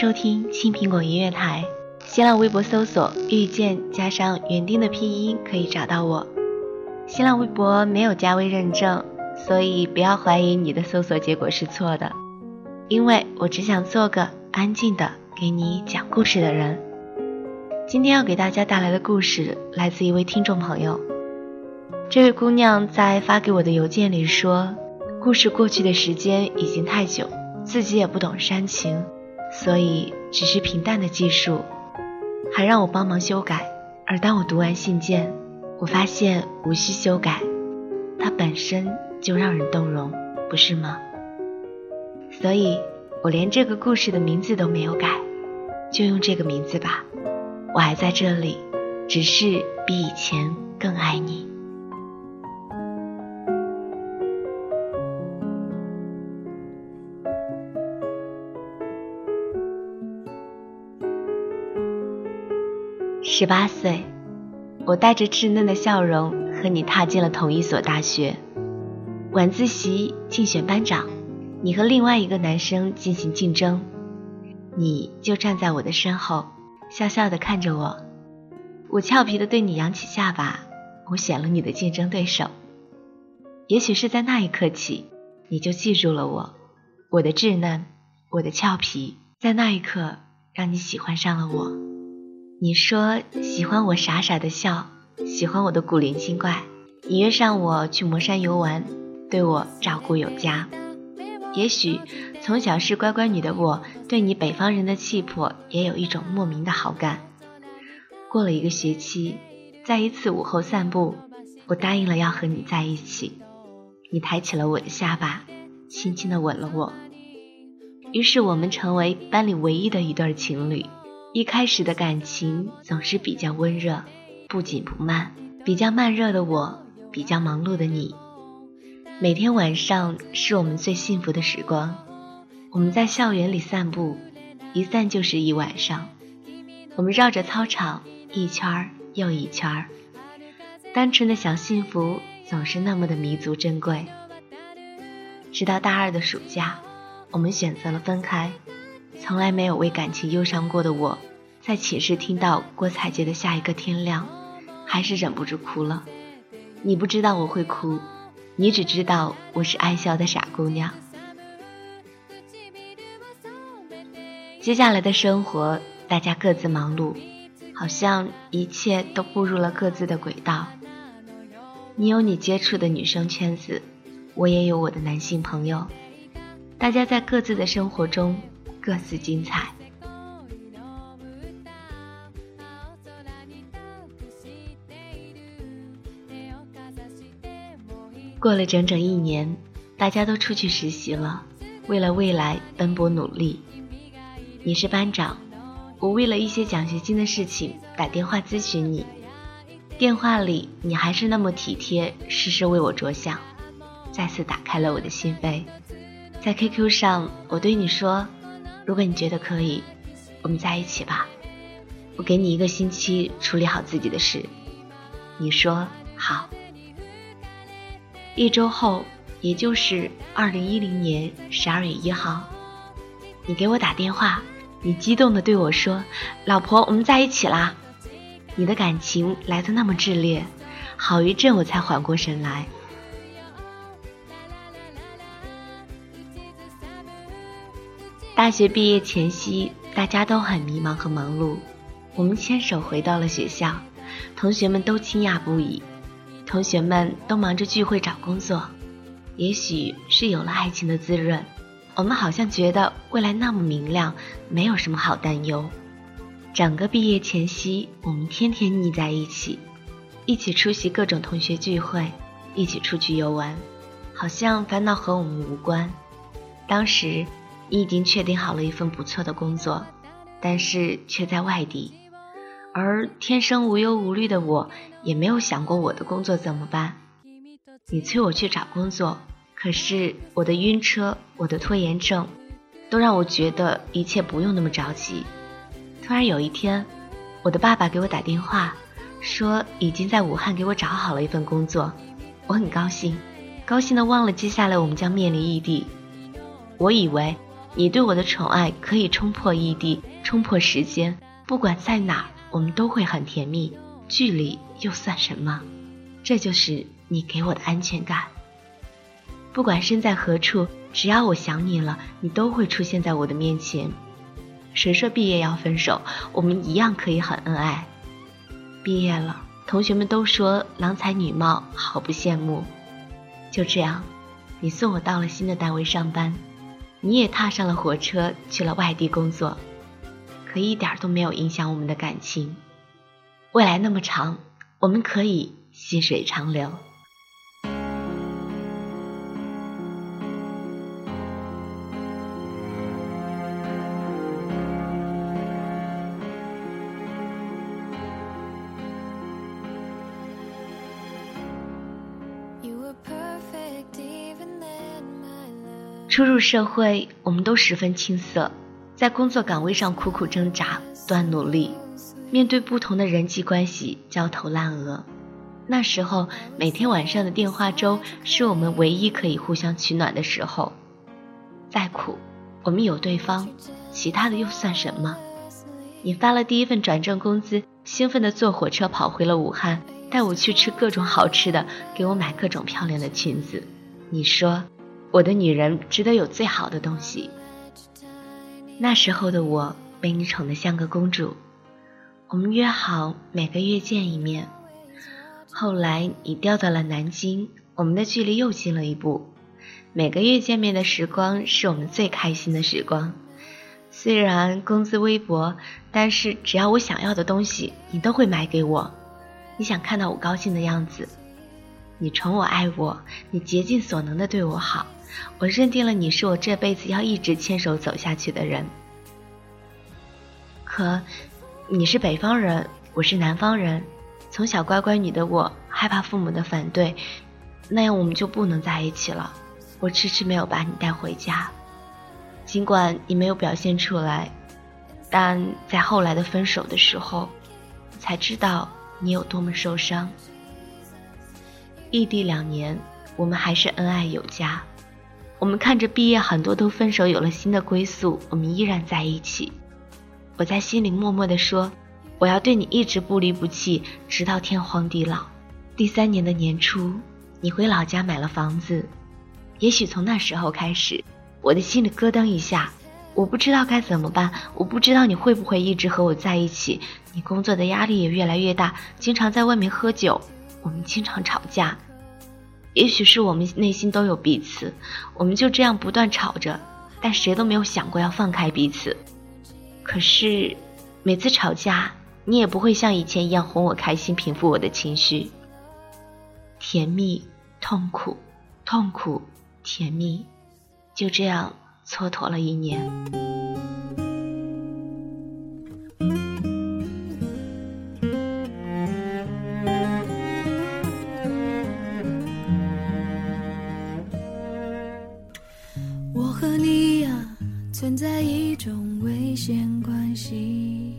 收听青苹果音乐台。新浪微博搜索“遇见”加上园丁的拼音可以找到我。新浪微博没有加微认证，所以不要怀疑你的搜索结果是错的。因为我只想做个安静的给你讲故事的人。今天要给大家带来的故事来自一位听众朋友。这位姑娘在发给我的邮件里说，故事过去的时间已经太久。自己也不懂煽情，所以只是平淡的记述，还让我帮忙修改。而当我读完信件，我发现无需修改，它本身就让人动容，不是吗？所以，我连这个故事的名字都没有改，就用这个名字吧。我还在这里，只是比以前更爱你。十八岁，我带着稚嫩的笑容和你踏进了同一所大学。晚自习竞选班长，你和另外一个男生进行竞争，你就站在我的身后，笑笑的看着我。我俏皮的对你扬起下巴，我选了你的竞争对手。也许是在那一刻起，你就记住了我，我的稚嫩，我的俏皮，在那一刻让你喜欢上了我。你说喜欢我傻傻的笑，喜欢我的古灵精怪。你约上我去魔山游玩，对我照顾有加。也许从小是乖乖女的我，对你北方人的气魄也有一种莫名的好感。过了一个学期，在一次午后散步，我答应了要和你在一起。你抬起了我的下巴，轻轻的吻了我。于是我们成为班里唯一的一对情侣。一开始的感情总是比较温热，不紧不慢，比较慢热的我，比较忙碌的你。每天晚上是我们最幸福的时光，我们在校园里散步，一散就是一晚上。我们绕着操场一圈儿又一圈儿，单纯的小幸福总是那么的弥足珍贵。直到大二的暑假，我们选择了分开。从来没有为感情忧伤过的我，在寝室听到郭采洁的《下一个天亮》，还是忍不住哭了。你不知道我会哭，你只知道我是爱笑的傻姑娘。接下来的生活，大家各自忙碌，好像一切都步入了各自的轨道。你有你接触的女生圈子，我也有我的男性朋友，大家在各自的生活中。各自精彩。过了整整一年，大家都出去实习了，为了未来奔波努力。你是班长，我为了一些奖学金的事情打电话咨询你，电话里你还是那么体贴，事事为我着想，再次打开了我的心扉。在 QQ 上，我对你说。如果你觉得可以，我们在一起吧。我给你一个星期处理好自己的事。你说好。一周后，也就是二零一零年十二月一号，你给我打电话，你激动地对我说：“老婆，我们在一起啦！”你的感情来得那么炽烈，好一阵我才缓过神来。大学毕业前夕，大家都很迷茫和忙碌。我们牵手回到了学校，同学们都惊讶不已。同学们都忙着聚会找工作，也许是有了爱情的滋润，我们好像觉得未来那么明亮，没有什么好担忧。整个毕业前夕，我们天天腻在一起，一起出席各种同学聚会，一起出去游玩，好像烦恼和我们无关。当时。你已经确定好了一份不错的工作，但是却在外地，而天生无忧无虑的我，也没有想过我的工作怎么办。你催我去找工作，可是我的晕车、我的拖延症，都让我觉得一切不用那么着急。突然有一天，我的爸爸给我打电话，说已经在武汉给我找好了一份工作，我很高兴，高兴的忘了接下来我们将面临异地。我以为。你对我的宠爱可以冲破异地，冲破时间，不管在哪，我们都会很甜蜜。距离又算什么？这就是你给我的安全感。不管身在何处，只要我想你了，你都会出现在我的面前。谁说毕业要分手？我们一样可以很恩爱。毕业了，同学们都说郎才女貌，好不羡慕。就这样，你送我到了新的单位上班。你也踏上了火车，去了外地工作，可一点都没有影响我们的感情。未来那么长，我们可以细水长流。初入社会，我们都十分青涩，在工作岗位上苦苦挣扎，不断努力，面对不同的人际关系，焦头烂额。那时候，每天晚上的电话粥是我们唯一可以互相取暖的时候。再苦，我们有对方，其他的又算什么？你发了第一份转正工资，兴奋地坐火车跑回了武汉，带我去吃各种好吃的，给我买各种漂亮的裙子。你说。我的女人值得有最好的东西。那时候的我被你宠得像个公主，我们约好每个月见一面。后来你调到了南京，我们的距离又近了一步。每个月见面的时光是我们最开心的时光。虽然工资微薄，但是只要我想要的东西，你都会买给我。你想看到我高兴的样子，你宠我爱我，你竭尽所能的对我好。我认定了你是我这辈子要一直牵手走下去的人。可，你是北方人，我是南方人，从小乖乖女的我害怕父母的反对，那样我们就不能在一起了。我迟迟没有把你带回家，尽管你没有表现出来，但在后来的分手的时候，才知道你有多么受伤。异地两年，我们还是恩爱有加。我们看着毕业很多都分手，有了新的归宿，我们依然在一起。我在心里默默地说，我要对你一直不离不弃，直到天荒地老。第三年的年初，你回老家买了房子，也许从那时候开始，我的心里咯噔一下，我不知道该怎么办，我不知道你会不会一直和我在一起。你工作的压力也越来越大，经常在外面喝酒，我们经常吵架。也许是我们内心都有彼此，我们就这样不断吵着，但谁都没有想过要放开彼此。可是，每次吵架，你也不会像以前一样哄我开心，平复我的情绪。甜蜜，痛苦，痛苦，甜蜜，就这样蹉跎了一年。和你呀存在一种危险关系。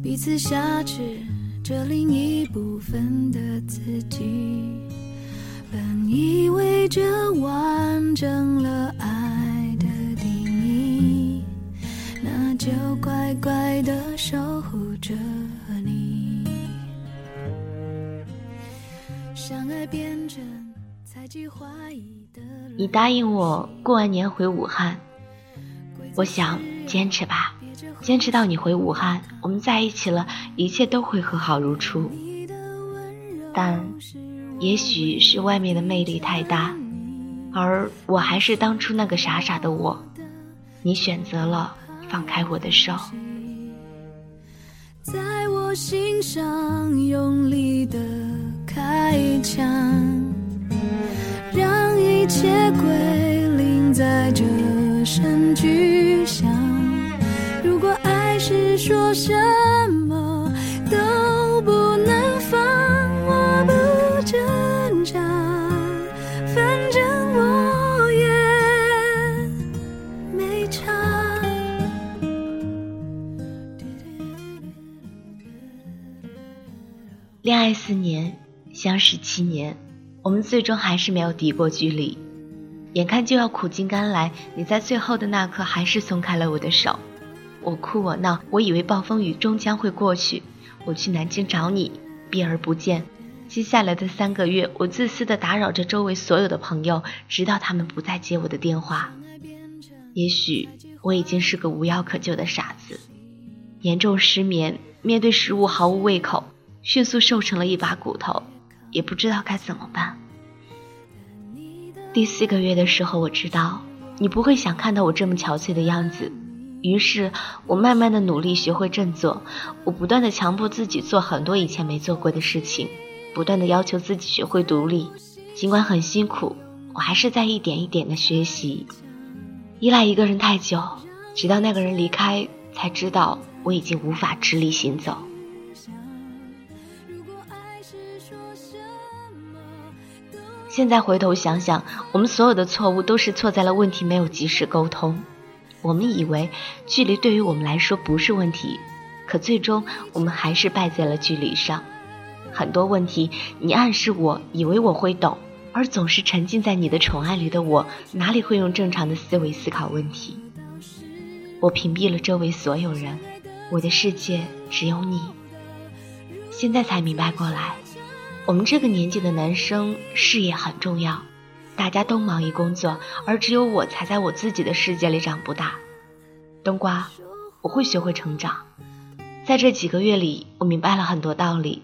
彼此挟持着另一部分的自己。本以为这完整了爱的定义那就乖乖的守护着你。相爱变成猜忌怀疑答应我过完年回武汉，我想坚持吧，坚持到你回武汉，我们在一起了，一切都会和好如初。但，也许是外面的魅力太大，而我还是当初那个傻傻的我，你选择了放开我的手。在我心上用力的开枪，让一切归零在这声巨响。如果爱是说什么都不能放，我不挣扎，反正我也没差。恋爱四年，相识七年，我们最终还是没有敌过距离。眼看就要苦尽甘来，你在最后的那刻还是松开了我的手。我哭我闹，我以为暴风雨终将会过去。我去南京找你，避而不见。接下来的三个月，我自私的打扰着周围所有的朋友，直到他们不再接我的电话。也许我已经是个无药可救的傻子，严重失眠，面对食物毫无胃口。迅速瘦成了一把骨头，也不知道该怎么办。第四个月的时候，我知道你不会想看到我这么憔悴的样子，于是我慢慢的努力学会振作，我不断的强迫自己做很多以前没做过的事情，不断的要求自己学会独立，尽管很辛苦，我还是在一点一点的学习。依赖一个人太久，直到那个人离开，才知道我已经无法直立行走。现在回头想想，我们所有的错误都是错在了问题没有及时沟通。我们以为距离对于我们来说不是问题，可最终我们还是败在了距离上。很多问题你暗示我，以为我会懂，而总是沉浸在你的宠爱里的我，哪里会用正常的思维思考问题？我屏蔽了周围所有人，我的世界只有你。现在才明白过来。我们这个年纪的男生事业很重要，大家都忙于工作，而只有我才在我自己的世界里长不大。冬瓜，我会学会成长。在这几个月里，我明白了很多道理，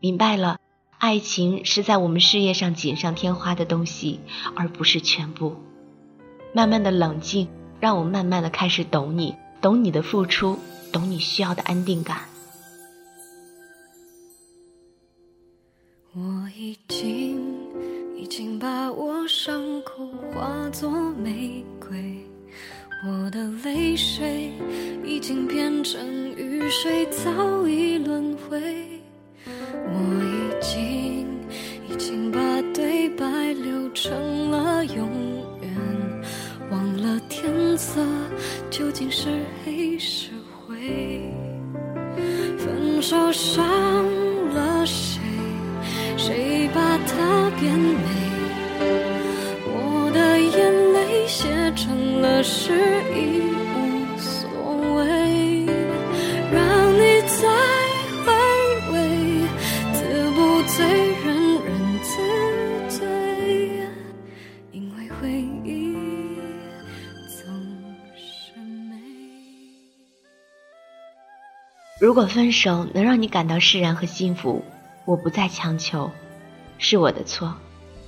明白了爱情是在我们事业上锦上添花的东西，而不是全部。慢慢的冷静，让我慢慢的开始懂你，懂你的付出，懂你需要的安定感。我已经已经把我伤口化作玫瑰，我的泪水已经变成雨水，早已轮回。如果分手能让你感到释然和幸福。我不再强求，是我的错，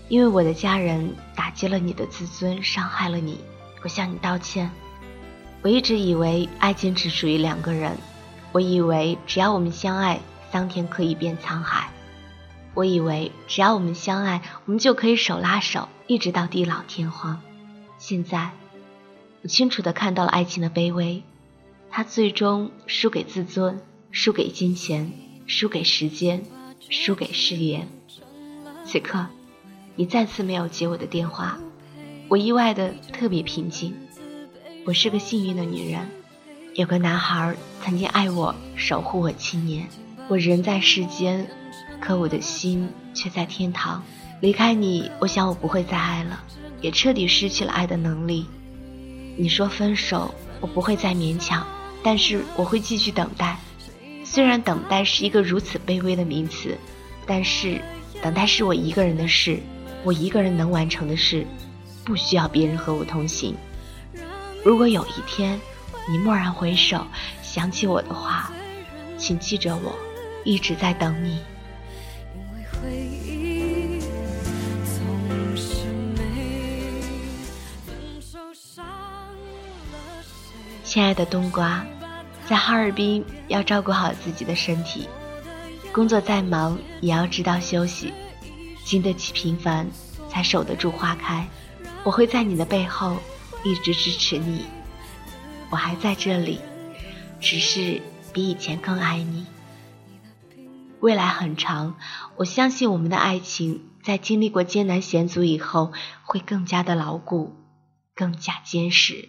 因为我的家人打击了你的自尊，伤害了你，我向你道歉。我一直以为爱情只属于两个人，我以为只要我们相爱，桑田可以变沧海，我以为只要我们相爱，我们就可以手拉手，一直到地老天荒。现在，我清楚的看到了爱情的卑微，它最终输给自尊，输给金钱，输给时间。输给誓言。此刻，你再次没有接我的电话，我意外的特别平静。我是个幸运的女人，有个男孩曾经爱我，守护我七年。我人在世间，可我的心却在天堂。离开你，我想我不会再爱了，也彻底失去了爱的能力。你说分手，我不会再勉强，但是我会继续等待。虽然等待是一个如此卑微的名词，但是等待是我一个人的事，我一个人能完成的事，不需要别人和我同行。如果有一天你蓦然回首，想起我的话，请记着我一直在等你。亲爱的冬瓜，在哈尔滨要照顾好自己的身体，工作再忙也要知道休息，经得起平凡，才守得住花开。我会在你的背后一直支持你，我还在这里，只是比以前更爱你。未来很长，我相信我们的爱情在经历过艰难险阻以后，会更加的牢固，更加坚实。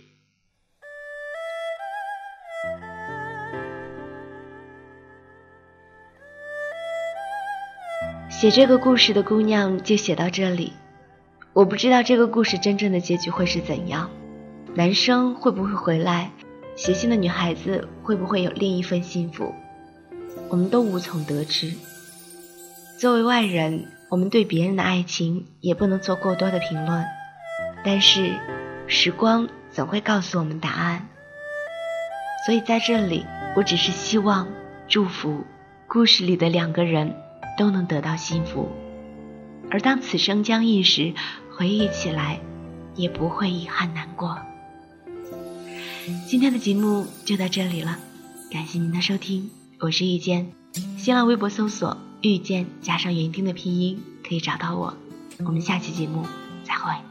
写这个故事的姑娘就写到这里，我不知道这个故事真正的结局会是怎样，男生会不会回来，写信的女孩子会不会有另一份幸福，我们都无从得知。作为外人，我们对别人的爱情也不能做过多的评论，但是时光总会告诉我们答案。所以在这里，我只是希望祝福故事里的两个人。都能得到幸福，而当此生将异时，回忆起来，也不会遗憾难过。今天的节目就到这里了，感谢您的收听，我是遇见，新浪微博搜索“遇见”加上园丁的拼音可以找到我，我们下期节目再会。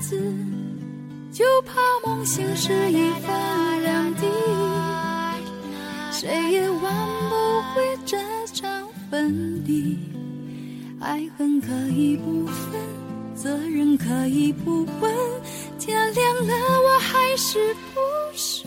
子。就怕梦醒时已分两地，谁也挽不回这场分离。爱恨可以不分，责任可以不问，天亮了我还是不是？